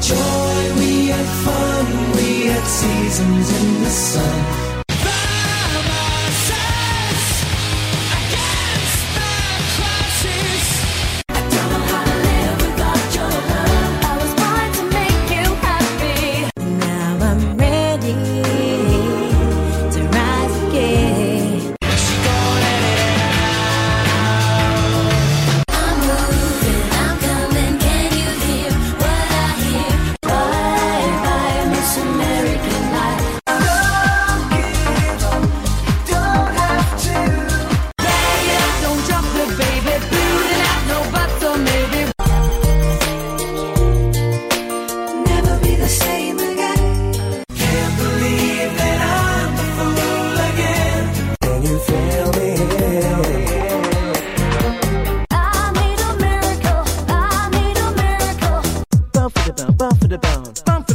joy, we had fun, we had seasons in the sun.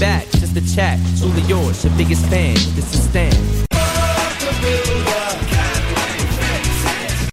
back just to chat. Truly yours, your biggest fan. This is Stan.